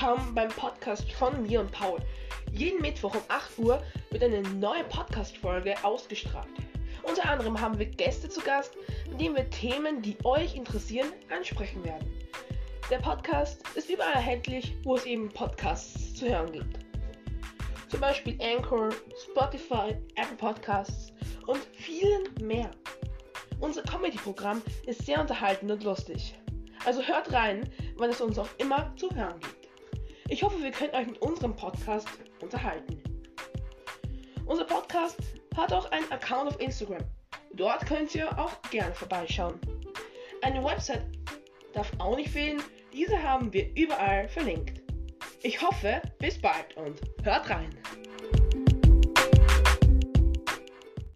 Willkommen beim Podcast von mir und Paul. Jeden Mittwoch um 8 Uhr wird eine neue Podcast-Folge ausgestrahlt. Unter anderem haben wir Gäste zu Gast, mit denen wir Themen, die euch interessieren, ansprechen werden. Der Podcast ist überall erhältlich, wo es eben Podcasts zu hören gibt. Zum Beispiel Anchor, Spotify, Apple Podcasts und vielen mehr. Unser Comedy-Programm ist sehr unterhaltend und lustig. Also hört rein, wann es uns auch immer zu hören gibt. Ich hoffe, wir können euch mit unserem Podcast unterhalten. Unser Podcast hat auch einen Account auf Instagram. Dort könnt ihr auch gerne vorbeischauen. Eine Website darf auch nicht fehlen, diese haben wir überall verlinkt. Ich hoffe, bis bald und hört rein.